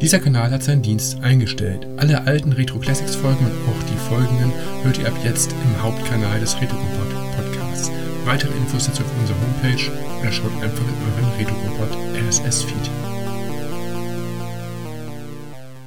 Dieser Kanal hat seinen Dienst eingestellt. Alle alten Retro Classics Folgen und auch die folgenden hört ihr ab jetzt im Hauptkanal des Retro Podcasts. Weitere Infos dazu auf unserer Homepage oder schaut einfach in euren Retro RSS Feed.